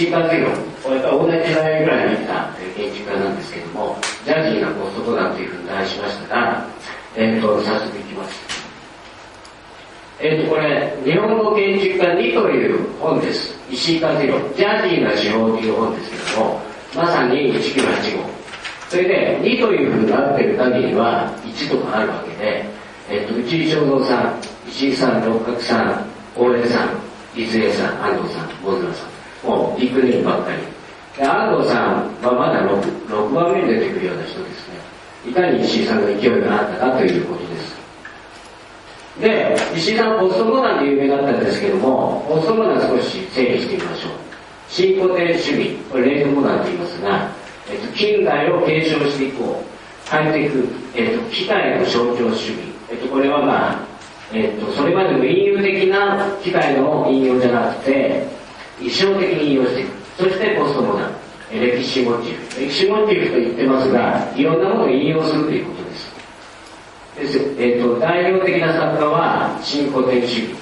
石井和弘、これ同じ時代ぐらいにいた建築家なんですけども、ジャジーなポストボタンというふうに題しましたが、えー、と早速いきます。えっ、ー、と、これ、日本語建築家2という本です。石井和弘、ジャジーな手法という本ですけども、まさに1985。それで、2というふうになってる限りは、1とかあるわけで、えっ、ー、と、内井正蔵さん、石井さん、六角さん、大江さん、伊豆江さん、安藤さん、大妻さん、もうビッグネームばっかり。で安藤さんはまだ 6, 6番目に出てくるような人ですね。いかに石井さんの勢いがあったかということです。で、石井さんポストモダンで有名だったんですけども、ポストモダン少し整理してみましょう。新古典主義、これレートモダンと言いますが、えっと、近代を継承していこう。ハイテク、えっと、機械の象徴主義。えっと、これはまあ、えっと、それまでの引用的な機械の引用じゃなくて、意象的に引用していく。そしてポストモダン。歴史モチーフ。歴史モチーフと言ってますが、いろんなものを引用するということです。ですえっと、代表的な作家は、新古典主義。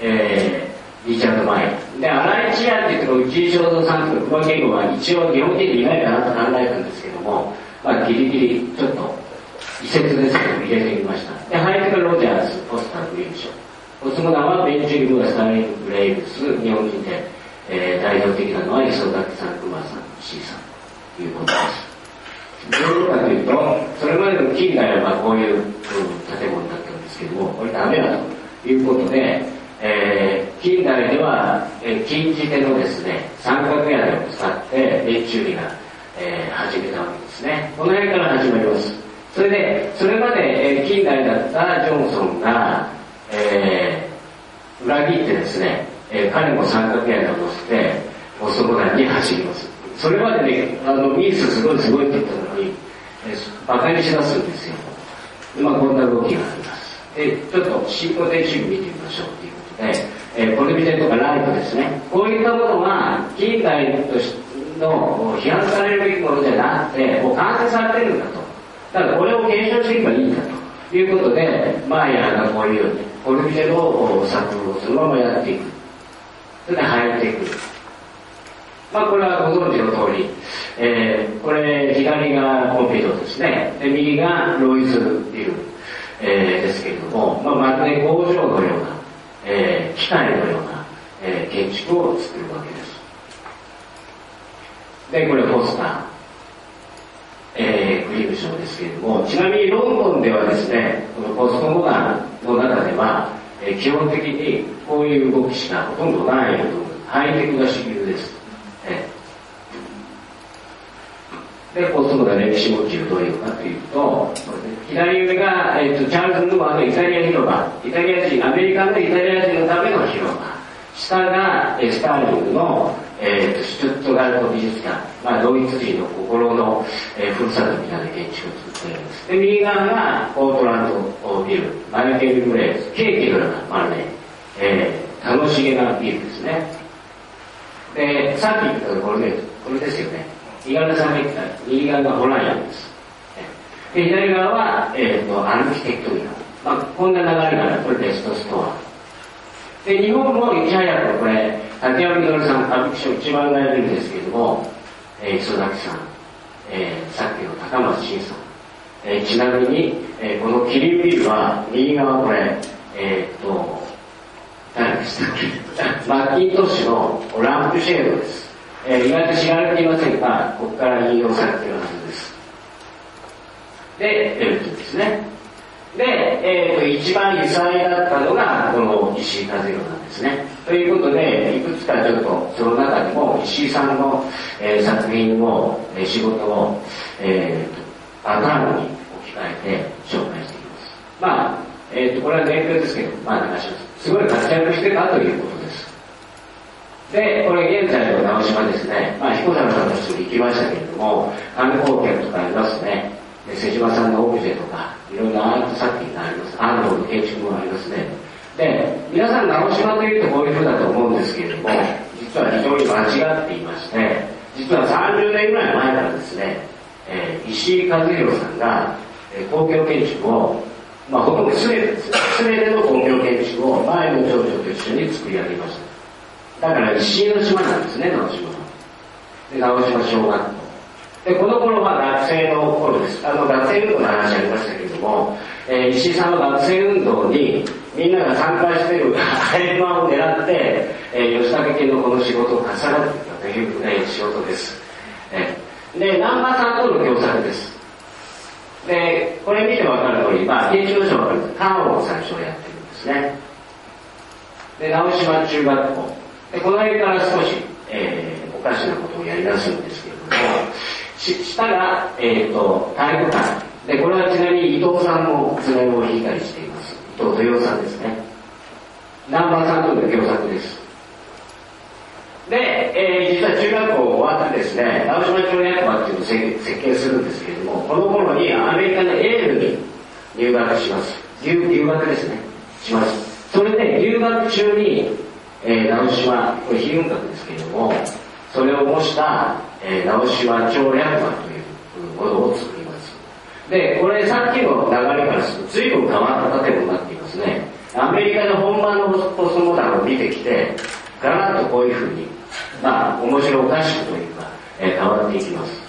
えー、リチャード・マイヤで、荒井千谷っていうと内井正蔵さんという熊言語は一応日本人でいないかなと考えたんですけども、まあ、ギリギリちょっと移設ですけど入れてみました。で、ハイテクロジャーズ、ポスターグリーン賞。ポスモダンはベンチュリムスタイン・ブレイブス、日本人で、えー、代表的なのは磯崎さん、熊さん、C さんということです。どういうことかというと、それまでの近代はこういう、うん、建物だったんですけども、これダメだということで、えー、近代では、えー、近似手のですね、三角屋根を使ってベンチュリが、えー、始めたわけですね。この辺から始まります。それで、それまで、えー、近代だったジョンソンが、えー、裏切ってですね、えー、彼も三角屋を乗せて、ポストボタンに走ります。それまでね、あの、ミースすごいすごいって言ったのに、えー、馬鹿にしだすんですよ。まあ、こんな動きがあります。で、ちょっと進行停止見てみましょうということで、えー、コルビテとかライトですね。こういったものは、近代としの批判されるべきものじゃなくて、もう完成されてるんだと。だからこれを検証していけばいいんだということで、マイヤーがこういうように、コルビジェの作をそのままやっていく。それで入っていく。まあこれはご存知の通り、えー、これ左がコンピュートですね。で、右がロイズビル、えー、ですけれども、まあまるで工場のような、えー、機械のような、えー、建築を作るわけです。で、これポスター。えー、クリームショーですけれども、ちなみにロンドンではですね、このポストモダンの中では、え、基本的にこういう動きしかほとんどないとハイテクが主流です。えー、で、ポストモダン歴史モチーフどういうかというと、左上が、えーと、チャールズ・ヌーアのイタリア広場、イタリア人、アメリカのイタリア人のための広場。下が、え、スターリングのえーと、シュトゥットガルト美術館、まあ、ドイツ人の心の、えー、ふるさとみたいな建築を作っているんです。で、右側がポートランドビル、マイケル・グレーズ、ケーキのような、まあね、えー、楽しげなビルですね。で、さっき言ったこれこれですよね。右側さんが言った右側がホライアンです。で、左側は、えーと、アルキテクトリカ。まあ、こんな流れがこれベストストア。で、日本もいち早くこれ、竹山稔さん、歌舞伎町一番がやるんですけれども、えー、磯崎さん、えー、さっきの高松慎さん、えー、ちなみに、えー、このキリンビルは、右側これ、えー、っと、誰でしたっけ？マッキントッシュのランプシェードです。えー、意外と知られていませんが、ここから引用されているはずです。で、ベルトですね。で、えー、と一番異彩だったのがこの石井和弘なんですですね。ということで、いくつかちょっとその中でも石井さんの、えー、作品を、えー、仕事を、えー、パターンに置き換えて紹介していきます。まあ、えー、とこれは年表ですけど、まあ流します。すごい活躍してたということです。で、これ現在の直島ですね、まあ彦坂さんの人に行きましたけれども、観光客とかいますね。で瀬島さんのオブジェとか、いろんなアート作品があります。アートの建築もありますね。で、皆さん、直島というとこういうふうだと思うんですけれども、実は非常に間違っていまして実は30年ぐらい前からですね、えー、石井和弘さんが、えー、公共建築をまあ、ほとんど全てです。全ての公共建築を前の町長と一緒に作り上げました。だから石井の島なんですね直島は。で直島小学校。でこの頃は学生の頃です。あの学生運動の話ありましたけれども、えー、石井さんは学生運動にみんなが参加している 平和を狙って、えー、吉武家のこの仕事を重なっていたという、えー、仕事です、えー、で南波さんとの共作です。でこれ見てわかる通り、まあ、建築省がカーを最初やってるんですね。で直島中学校。でこの辺から少し、えー、おかしなことをやり出すんですけれども下が、えーと、体育館。でこれはちなみに伊藤さんも爪を引いたりしています。ですね。南波さんとの共作です。で、えー、実は中学校終わってですね直島町役場っていうのを設計するんですけれどもこの頃にアメリカのエールに入学します。留留学ですね。します。それで留学中に、えー、直島これ非運閣ですけれどもそれを模した、えー、直島町役場というものを作りますでこれさっきの流れからすると随分変わった建物になっていますね。アメリカの本番のポストモダンを見てきてガラッとこういうふうにまあ面白おかしくというか、えー、変わっていきます。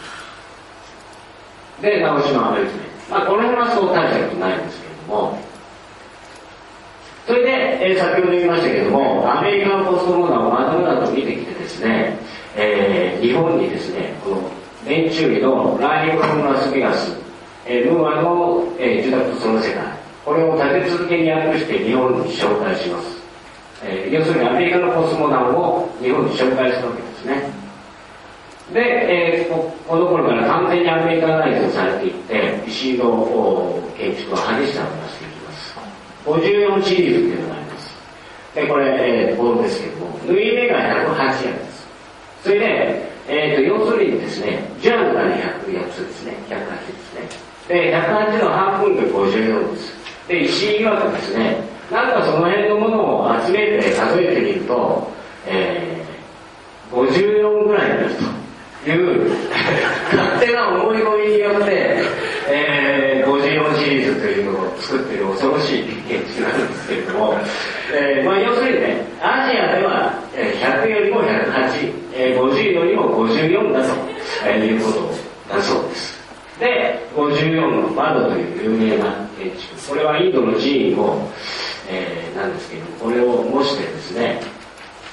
で直島アメリカまあこの辺はそう大したことないんですけれども。それで、えー、先ほど言いましたけれどもアメリカのポストモーダンをまだまだと見てきてですね、えー、日本にですねこの年中のラーニング・フロム・ラスベガス、えー、ムーアの、えー、受託とその世界。これを立て続けに訳して日本に紹介します。えー、要するにアメリカのコスモダンを日本に紹介したわけですね。で、えー、ここの頃から完全にアメリカナイズされていって石井の建築は激しさを出していきます。54シリーズっていうのがあります。でこれ、えー、ボールですけども縫い目が108円です。それで、えーと、要するにですねジャンがね100つですね。108ですね。で108の半分で54です。で石井曰くですねなんかその辺のものを集めて数えてみると、えー、54ぐらいになるという勝手な思い込みによって、えー、54シリーズというのを作っている恐ろしい建築なんですけれども、えーまあ、要するにねアジアでは100よりも108、えー、50よりも54だということだそうです。で54の窓という有名な建築。これはインドの寺院をえー、なんですけどこれを模してですね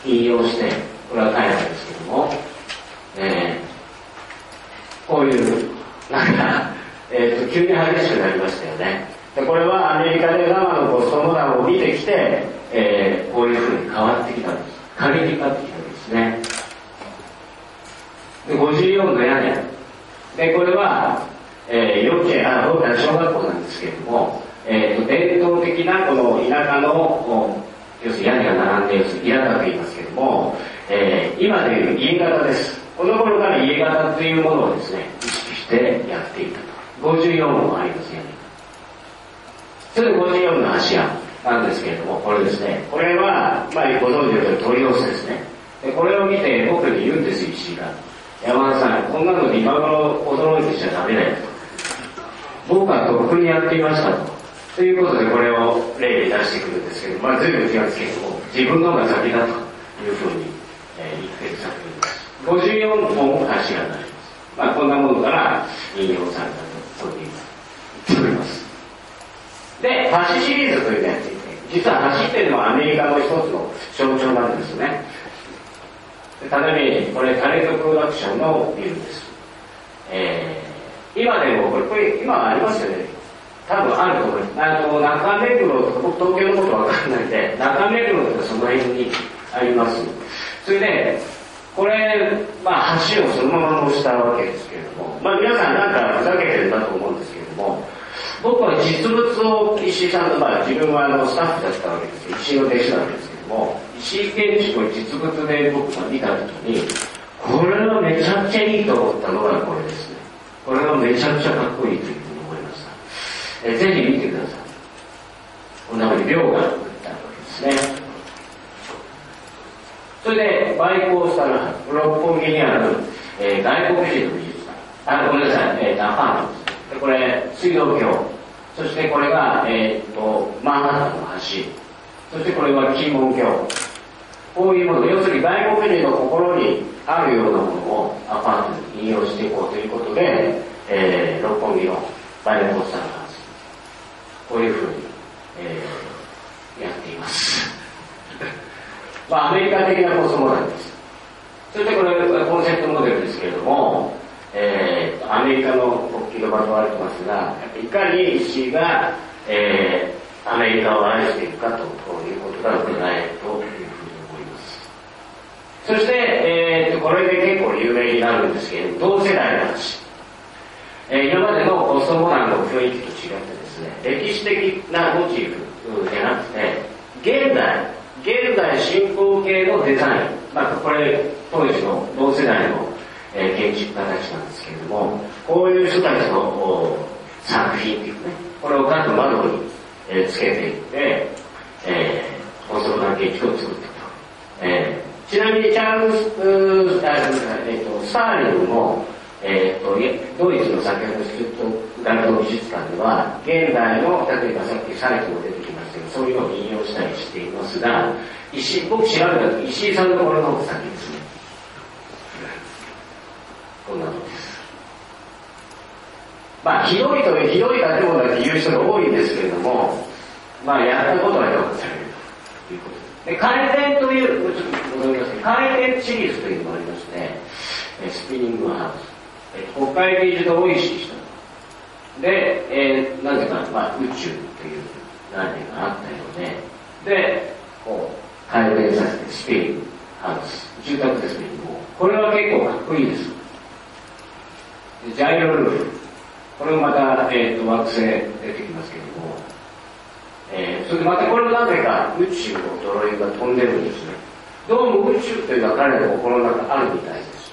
引用してこれは書いたんですけども、えー、こういうなんか、えーと、急に激しくなりましたよね。でこれはアメリカで生のコストモダンを見てきて、えー、こういうふうに変わってきたんです過激になってきたんですねで54の屋根でこれは、えー、幼稚園あ小学校なんですけれどもえーと、伝統的なこの田舎の要するに屋根が並んで要するに平田と言いますけども、えー、今でいう家型ですこの頃から家型というものをですね意識してやっていたと54もありますよねそれで54の柱なんですけれどもこれですね。これは、まあ、ご存知の通り鳥寄せですね。でこれを見て僕に言うんです石井が。山田さんこんなので今頃驚いてしちゃダメだよと。僕はとっくにやっていましたと。ということでこれを例に出してくるんですけど、まあ、随分気がつけども自分の方が先だというふうに、えー、言ってる作品です。54本柱になります、まあ、こんなものから引用されたとこういう言っております。で橋シリーズというのをやっていて実は橋っていうのはアメリカの一つの象徴なんですね。ただ名人これタレントプロダクションのビルです、えー、今でもこれこれ今ありますよね。多分あると思います。あの中目黒とか僕東京のことわかんないんで中目黒とかその辺にあります。それでこれ、まあ、橋をそのまま模したわけですけれども、まあ、皆さんなんかふざけてるんだと思うんですけれども僕は実物を石井さんと、まあ、自分はあのスタッフだったわけです石井の弟子なんですけれども石井建築を実物で僕が見た時にこれはめちゃくちゃいいと思ったのがこれですね。これがめちゃくちゃかっこいいというふうに思いました。えぜひ見てください。こんなふうに量が打ったわけですね。それで、バイコースタルハウス、六本木にある、えー外国人の美術館。あ、ごめんなさい、えー、アパートです。でこれ、水道橋。そしてこれが、えー、と、マンハッタンの橋。そしてこれは金門橋。こういうもの、要するに外国人の心にあるようなものをアパートに引用していこうということで、えー六本木のバイコースタルハウス。こういうふうに、えーやっています。まあ、アメリカ的なコスモなんです。そしてこれ、コンセプトモデルですけれども、えーアメリカの国旗がまとわれてますが、いかに石が、えーアメリカを愛していくかということが伺えるというふうに思います。そして、えーこれで結構有名になるんですけれども、同世代の話。えー今までのコスモダンの雰囲気と違ってですね、歴史的なモチーフじゃなくて、現代、現代進行形のデザイン、まあ、これ当時の同世代の、えー建築家たちなんですけれども、こういう人たちの作品っていうね、これを各窓に、えーつけていって、えー、コスモダン建築を作ったと。えーちなみにチャールズ、うーあえーとスターリングも、えー、とドイツの先ほどずっと学童美術館では現代の例えばさっきサイトも出てきましたそういうのを引用したりしていますが石井僕調べた時石井さんのところの方が先ですね。こんなのです。まあひどいとひどい建物だって言う人が多いんですけれどもまあやったことは評価されるということ。ですで回転という、ちょっと戻りますけど、回転シリーズというのがありまして、えスピニングハウス。えー国会議事堂を意識した。で、えーなぜか、まあ、宇宙という。概念があったようで、で、こう、回転させてスピニングハウス。住宅でスピニングを。これは結構かっこいいです。でジャイロルーフ。これもまた、えーと惑星出てきますけれども、えーそれでまたこれもなぜか宇宙のドロインが飛んでるんですね。どうも宇宙というのは彼らの心の中あるみたいです。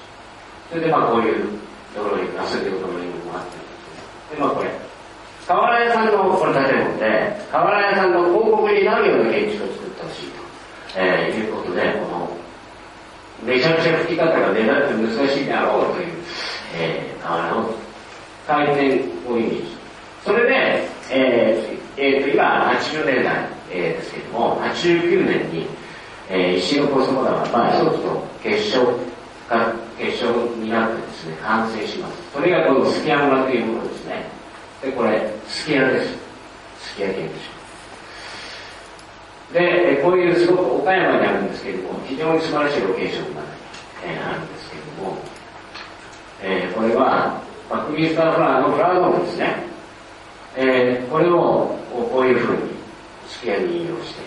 それでまあこういうドロイン、遊びのドロインもあってですね。でまあこれ、瓦屋さんのこれ建物で、瓦屋さんの広告になるような建築を作ってほしいと、えーいうことで、この、めちゃくちゃ吹き方が目立って難しいであろうという、えー、瓦を回転をイメージ。それで、えーえーと今80年代、えーですけども、89年に、えー石のコスモダは、まあ、一つの結晶が、結晶になってですね、完成します。それがこのスキア村というものですね。で、これ、スキアです。スキア建築。で、えーこういうすごく岡山にあるんですけれども、非常に素晴らしいロケーションが、えーあるんですけれども、えーこれは、まあ、クリスターフラーのフラワードームですね。えーこれをこういうふうにスキアに引用して、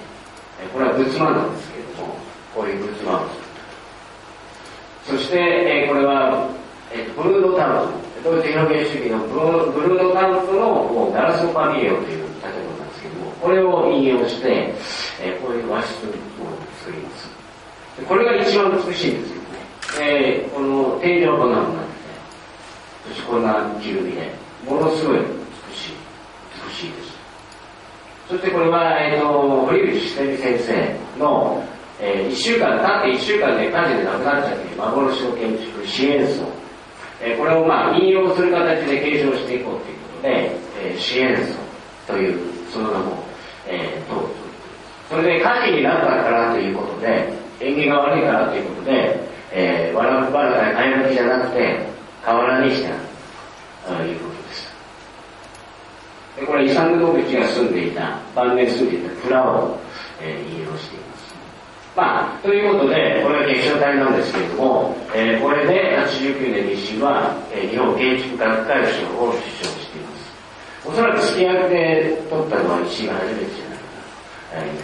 えーこれは仏間なんですけれども、こういう仏間を作った。そして、えーこれは、えーブルーノタウン、ドイツ表現主義のブルーノタンとのもうガラスパビリオンという建物なんですけども、これを引用して、えーこういう和室を作ります。これが一番美しいんですよね。えーこの天井こんなのになってて、そしてこんな着ぐみで、ものすごい美しい、美しいです。そしてこれは、えっ、と、堀内久美先生の、え1週間、経って1週間で火事で亡くなっちゃって幻の建築支援層。えーこれをまあ引用する形で継承していこうということで、えー支援層という、その名も、えー、党それで火事になったからということで、縁起が悪いからということで、えー、わらわらかい向きじゃなくて、瓦にしてあるということです。でこれ、イサム・ノビチが住んでいた、晩年住んでいた蔵を、えー引用しています。まあ、ということで、これは結晶体なんですけれども、えーこれで89年に石井は、えー日本建築学会賞を受賞しています。おそらくスキヤで取ったのは石井が初めてじゃないか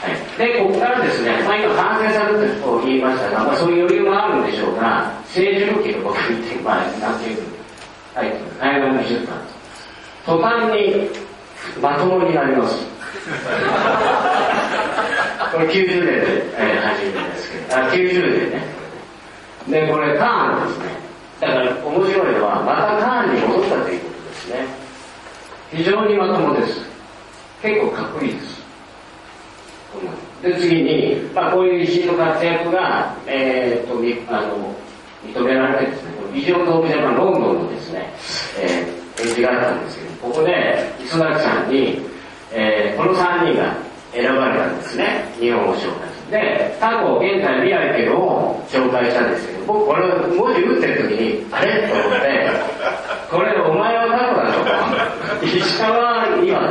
な、はい、で、ここからですね、まあ、今完成されたと言いましたが、まあ、そういう余裕もあるんでしょうが、成熟期のこと言って、まあ、なんていうか、はい、海外の美術館。途端にまともになります。これ90年で、えー始めですけど、あ、90年ね。で、これカーンですね。だから面白いのは、またカーンに戻ったということですね。非常にまともです。結構かっこいいです。で次に、まあ、こういう石井の活躍が、えー、とみあの認められてですねビジョンドームジャパンロンドンのですね、えー、展示があったんですけどここで磯崎さんに、えーこの3人が選ばれたんですね。日本を紹介する。で過去現在未来っていうのを紹介したんですけど僕これ文字打ってる時にあれ？と思ってこれお前は過去だと石川は今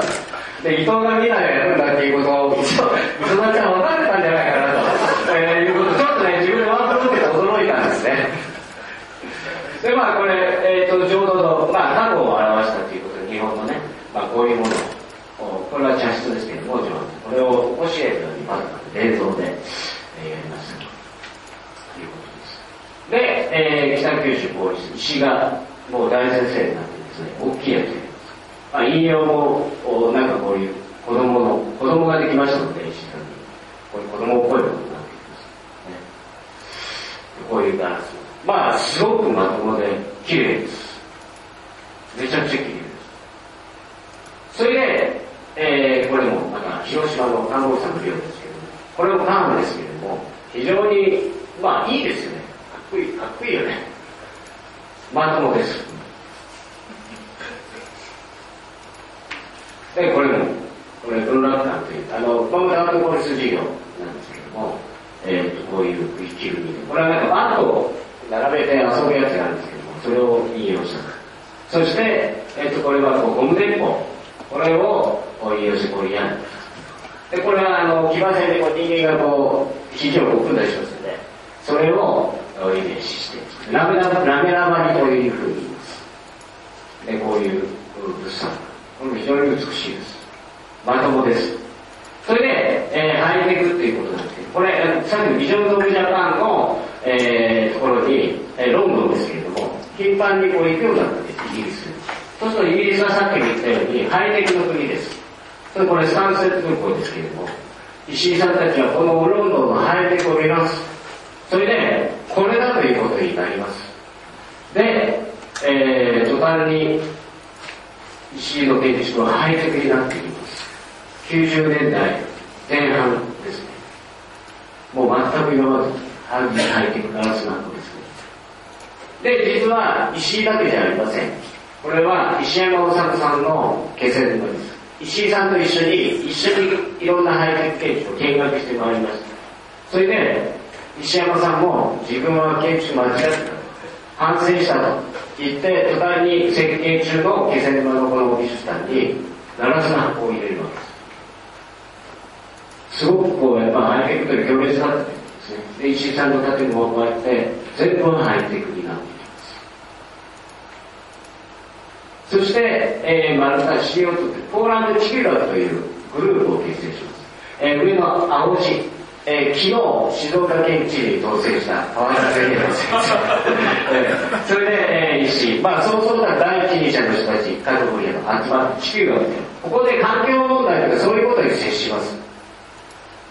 で伊藤が未来をやるんだっていうことを磯磯崎さん分かってたんじゃないかなと、えーいうことちょっとね自分でワープロって驚いたんですねでまあこれ、えー、と浄土の、まあ、過去を表したということで日本のね、まあ、こういうものをこれは茶室ですけども浄土これを教えるようにまず冷蔵で、えーやりましたということですで、九州公立石がもう大先生になってですね大きいやつますまあ、引用も。おなんかこういう子供の子供ができましたので石さんにこういう子供っぽいことになってきます、ね、こういうガラスまあすごくまとも。で綺麗ですめちゃくちゃ綺麗ですそれで、えーこれも。また広島の看護師さんの寮ですけども。これも。カーンですけれども。非常にまあいいですよねかっこいいかっこいいよねまともです。で、これも、これ、文楽館という、あの、このアートコリス事業なんですけども、えー、とこういう一気組で、これはなんかバンドを並べて遊ぶやつなんですけども、それを引用した。そして、えー、とこれはこうゴム鉄砲、これをこう引用してこれやる。で、これはあの、騎馬戦でこう人間がこう、肘をこう組んだりしますので、それをイメージして、ラメラバ、ラメラバにというふうに言います。で、こういう物産。これも非常に美しいです。まともです。それで、えー、ハイテクっていうことなんですけど、これ、さっきのビジョンド・オブ・ジャパンの、えー、ところに、えーロンドンですけれども、頻繁にこう行くようになったんです、イギリス。そうするとイギリスはさっきも言ったように、ハイテクの国です。それこれサンセット空港ですけれども、石井さんたちはこのロンドンのハイテクを見ます。それで、これだということになります。で、えー、途端に石井の建築はハイテクになっていきます。90年代前半ですね。もう全く今までハイテクガラスなんですね。で、実は石井だけじゃありません。これは石山治さんの気仙沼です。石井さんと一緒に、一緒にいろんなハイテク建築を見学してまいりました。それで、石山さんも自分は建築間違ってた。反省したと言って、途端に設計中の気仙沼のこの美術館に、ガラスの箱を入れるわけです。すごくこう、やっぱハイテクという行列だったんですね。で、石井さんの建物をこうやって、全部ハイテクになっていきます。そして、えー、マルタ CO2 というポーランドチキュラというグループを結成します。えー、上の青字、えー、昨日静岡県知事に当選した川原先生です。それで、えー、石井、まあそうそうた第一人者の人たち、家族に集まって地球がここで環境問題とかそういうことに接します。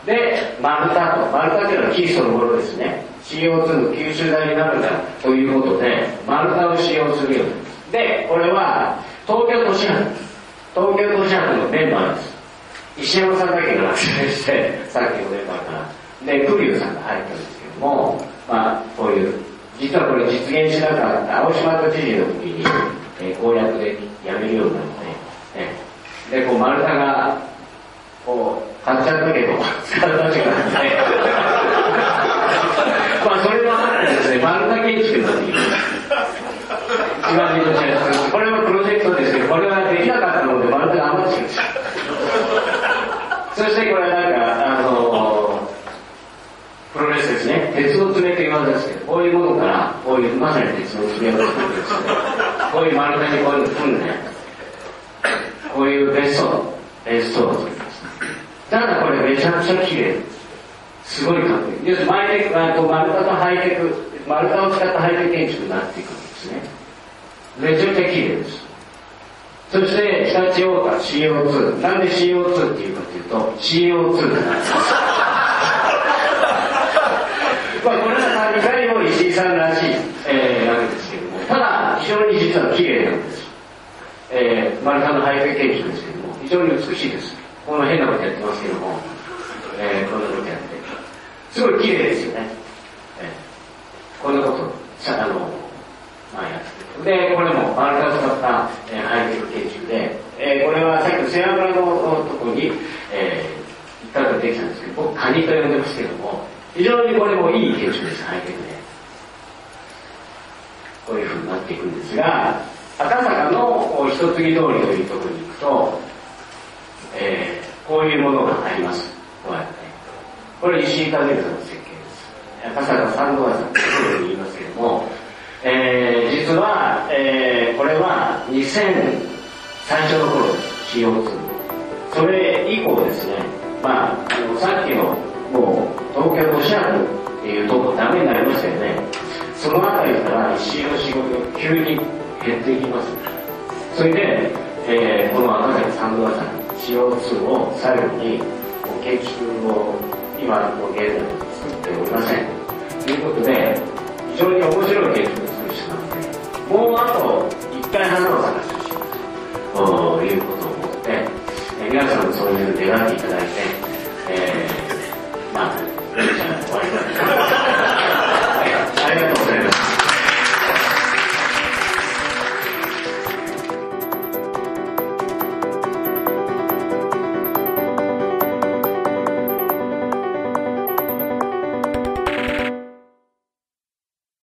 で、マルタと、マルタというのはキリストのものですね。CO2 の吸収台になるんだということで、マルタを使用するように。で、これは東京都市博、東京都市博のメンバーです。石山さんだけが落選して、さっきのメンバーから。で、クリュウさんが入ったんですけども、まあ、こういう、実はこれ実現しなかった青島都知事の時に、えー公約で辞めるようになって、えーで、こう丸太が、こう、買っちゃったけど、使うらしくなって、まあ、それもあってですね、丸太建築になってきます。一番人の知らせこれはプロジェクトですけど、これはできなかったので、丸太が余っちゃうんですよ。そしてこれなんか、あのプロレスですね、鉄の爪と言われるんですけど、こういうものから、こういうまさに鉄の爪を作ってですね、こういう丸太にこういうの組んでね、こういう別荘、別荘を作りただこれめちゃくちゃ綺麗。すごいかっこいい。要するにマイテク、あと丸太とハイテク、丸太を使ったハイテク建築になっていくんですね。めちゃくちゃ綺麗です。そして、常陸太田 CO2。なんで CO2 っていうかというと、CO2 なんです。まあ、これはいかにも石井さんらしい、えー、わけですけども、ただ、非常に実は綺麗なんです。えー、丸太のハイテク建築ですけども、非常に美しいです。この変なことやってますけども、えー、このすごい綺麗ですよね。えこんなこと、さあの、まあやってで、これも丸太を使った、えー、ハイテク建築で、えーこれはさっきの背脂のところに、えー、一回ができたんですけど、僕カニと呼んでますけども、非常にこれもいい建築です、ハイテクで。こういう風になっていくんですが、赤坂の一継ぎ通りというところに行くと、こういうものがあります。こうやって。これ石井和之さんの設計です。赤坂三度橋さんというふうに言いますけども、えー実は、えーこれは2000最初の頃です。CO2。それ以降ですね、まあ、あのさっきのもう東京都市役っていうとこダメになりましたよね。そのあたりから石井の仕事が急に減っていきます。それで、えーこの赤崎三度橋さん CO2 を最後にもう建築を今の現在作っておりません。ということで、非常に面白い建築を作る人なので、もうあと一回花を咲かせてほしいということを思って、皆さんもそういうのに願っていただいて、